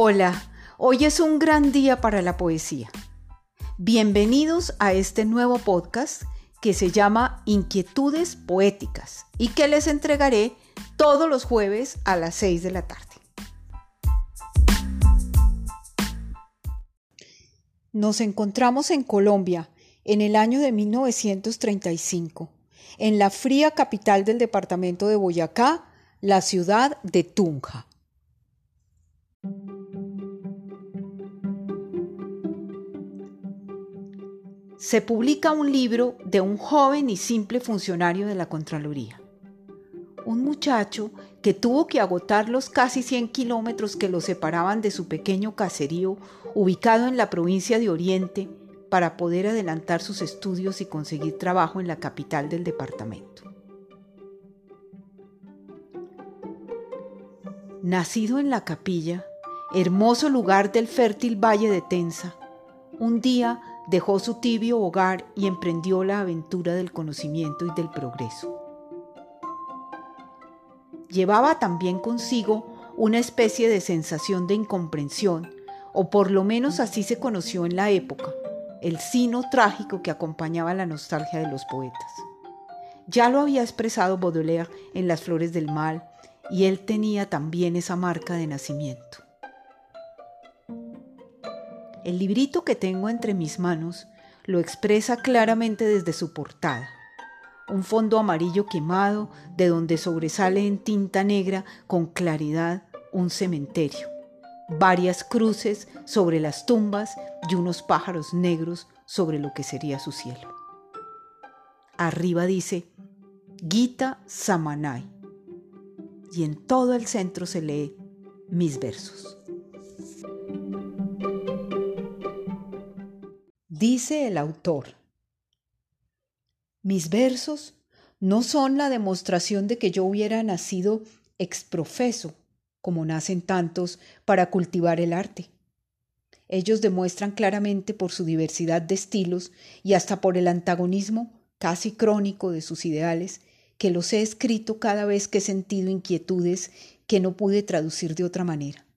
Hola, hoy es un gran día para la poesía. Bienvenidos a este nuevo podcast que se llama Inquietudes Poéticas y que les entregaré todos los jueves a las 6 de la tarde. Nos encontramos en Colombia en el año de 1935, en la fría capital del departamento de Boyacá, la ciudad de Tunja. Se publica un libro de un joven y simple funcionario de la Contraloría. Un muchacho que tuvo que agotar los casi 100 kilómetros que lo separaban de su pequeño caserío ubicado en la provincia de Oriente para poder adelantar sus estudios y conseguir trabajo en la capital del departamento. Nacido en la capilla, hermoso lugar del fértil valle de Tensa, un día dejó su tibio hogar y emprendió la aventura del conocimiento y del progreso. Llevaba también consigo una especie de sensación de incomprensión, o por lo menos así se conoció en la época, el sino trágico que acompañaba la nostalgia de los poetas. Ya lo había expresado Baudelaire en Las Flores del Mal, y él tenía también esa marca de nacimiento. El librito que tengo entre mis manos lo expresa claramente desde su portada. Un fondo amarillo quemado de donde sobresale en tinta negra con claridad un cementerio, varias cruces sobre las tumbas y unos pájaros negros sobre lo que sería su cielo. Arriba dice Gita Samanai y en todo el centro se lee mis versos. Dice el autor, mis versos no son la demostración de que yo hubiera nacido exprofeso, como nacen tantos, para cultivar el arte. Ellos demuestran claramente por su diversidad de estilos y hasta por el antagonismo casi crónico de sus ideales, que los he escrito cada vez que he sentido inquietudes que no pude traducir de otra manera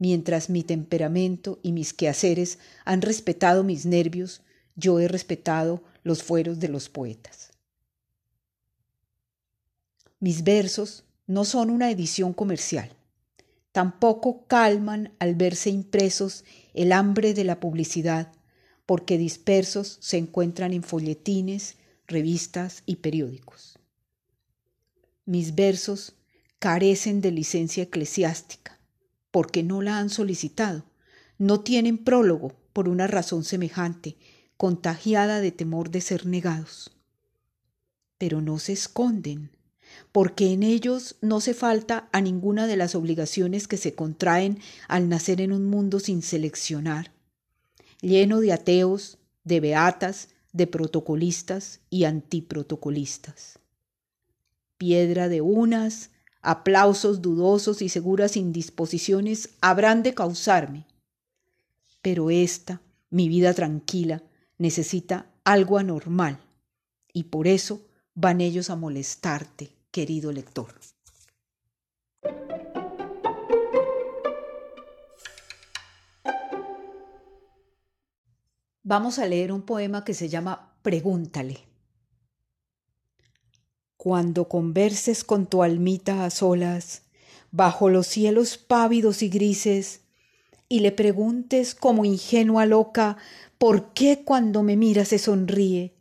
mientras mi temperamento y mis quehaceres han respetado mis nervios, yo he respetado los fueros de los poetas. Mis versos no son una edición comercial, tampoco calman al verse impresos el hambre de la publicidad, porque dispersos se encuentran en folletines, revistas y periódicos. Mis versos carecen de licencia eclesiástica, porque no la han solicitado. No tienen prólogo por una razón semejante, contagiada de temor de ser negados. Pero no se esconden, porque en ellos no se falta a ninguna de las obligaciones que se contraen al nacer en un mundo sin seleccionar, lleno de ateos, de beatas, de protocolistas y antiprotocolistas. Piedra de unas, aplausos dudosos y seguras indisposiciones habrán de causarme. Pero esta, mi vida tranquila, necesita algo anormal, y por eso van ellos a molestarte, querido lector. Vamos a leer un poema que se llama Pregúntale. Cuando converses con tu almita a solas, bajo los cielos pávidos y grises, y le preguntes como ingenua loca, ¿por qué cuando me mira se sonríe?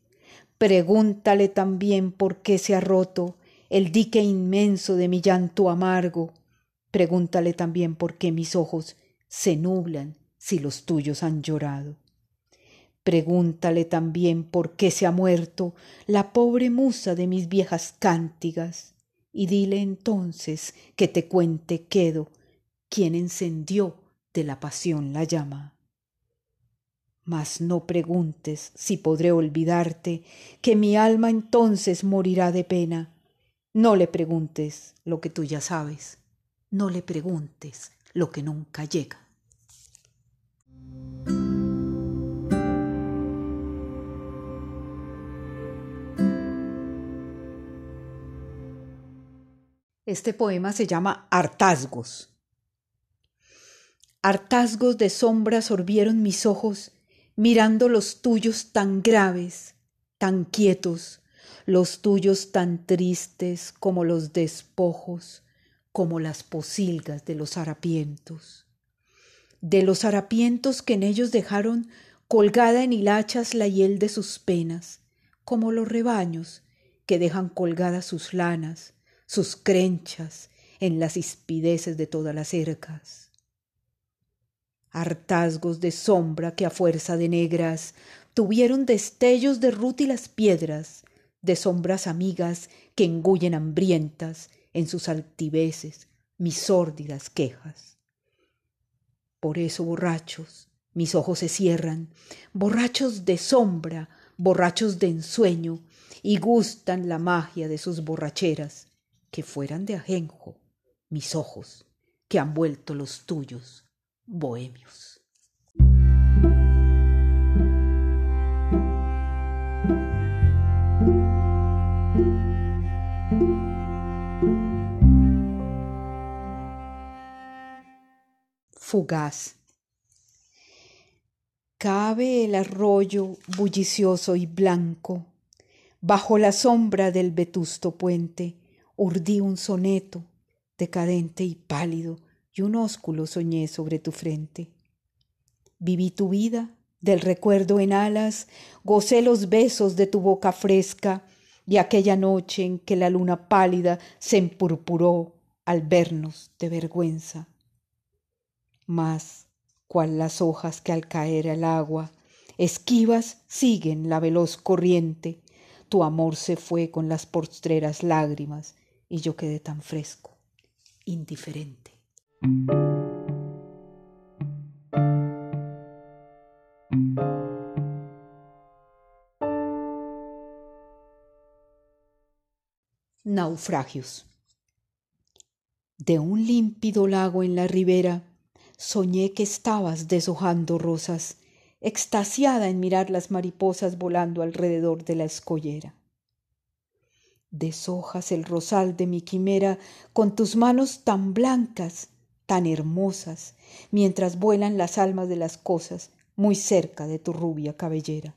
Pregúntale también por qué se ha roto el dique inmenso de mi llanto amargo. Pregúntale también por qué mis ojos se nublan si los tuyos han llorado. Pregúntale también por qué se ha muerto la pobre musa de mis viejas cántigas, y dile entonces que te cuente quedo quien encendió de la pasión la llama. Mas no preguntes si podré olvidarte, que mi alma entonces morirá de pena. No le preguntes lo que tú ya sabes, no le preguntes lo que nunca llega. Este poema se llama Hartazgos. Hartazgos de sombra sorbieron mis ojos, mirando los tuyos tan graves, tan quietos, los tuyos tan tristes como los despojos, como las posilgas de los harapientos. De los harapientos que en ellos dejaron colgada en hilachas la hiel de sus penas, como los rebaños que dejan colgadas sus lanas, sus crenchas en las ispideces de todas las cercas hartazgos de sombra que a fuerza de negras tuvieron destellos de rútilas piedras, de sombras amigas que engullen hambrientas en sus altiveces mis sórdidas quejas. Por eso, borrachos, mis ojos se cierran, borrachos de sombra, borrachos de ensueño, y gustan la magia de sus borracheras, que fueran de ajenjo, mis ojos, que han vuelto los tuyos bohemios. Fugaz. Cabe el arroyo bullicioso y blanco. Bajo la sombra del vetusto puente urdí un soneto, decadente y pálido, y un ósculo soñé sobre tu frente. Viví tu vida, del recuerdo en alas, gocé los besos de tu boca fresca y aquella noche en que la luna pálida se empurpuró al vernos de vergüenza. Mas, cual las hojas que al caer al agua, esquivas siguen la veloz corriente, tu amor se fue con las postreras lágrimas y yo quedé tan fresco, indiferente. Naufragios. De un límpido lago en la ribera, soñé que estabas deshojando rosas, extasiada en mirar las mariposas volando alrededor de la escollera. Deshojas el rosal de mi quimera con tus manos tan blancas tan hermosas, mientras vuelan las almas de las cosas muy cerca de tu rubia cabellera.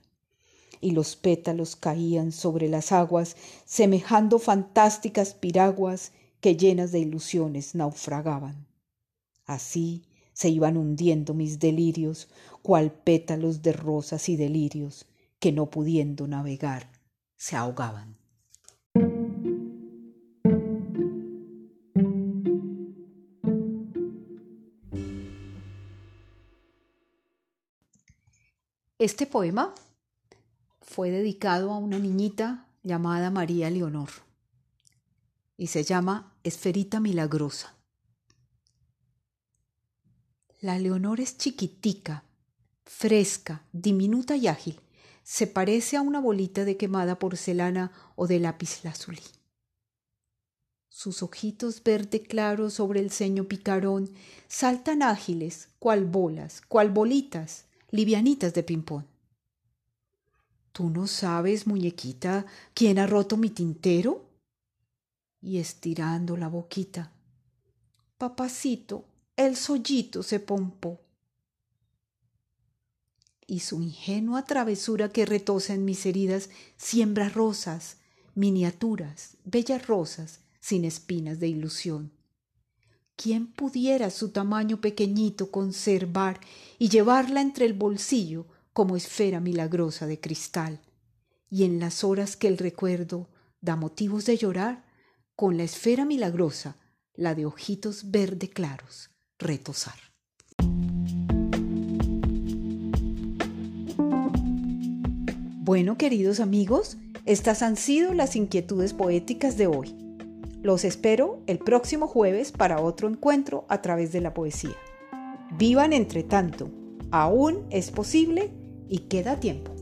Y los pétalos caían sobre las aguas, semejando fantásticas piraguas que llenas de ilusiones naufragaban. Así se iban hundiendo mis delirios, cual pétalos de rosas y delirios que no pudiendo navegar se ahogaban. Este poema fue dedicado a una niñita llamada María Leonor y se llama Esferita Milagrosa. La Leonor es chiquitica, fresca, diminuta y ágil. Se parece a una bolita de quemada porcelana o de lápiz lazuli. Sus ojitos verde claro sobre el ceño picarón saltan ágiles, cual bolas, cual bolitas, livianitas de ping-pong. ¿Tú no sabes, muñequita, quién ha roto mi tintero? Y estirando la boquita. Papacito, el sollito se pompó. Y su ingenua travesura que retosa en mis heridas siembra rosas, miniaturas, bellas rosas, sin espinas de ilusión. ¿Quién pudiera su tamaño pequeñito conservar y llevarla entre el bolsillo como esfera milagrosa de cristal? Y en las horas que el recuerdo da motivos de llorar, con la esfera milagrosa, la de ojitos verde claros, retosar. Bueno, queridos amigos, estas han sido las inquietudes poéticas de hoy. Los espero el próximo jueves para otro encuentro a través de la poesía. Vivan entre tanto, aún es posible y queda tiempo.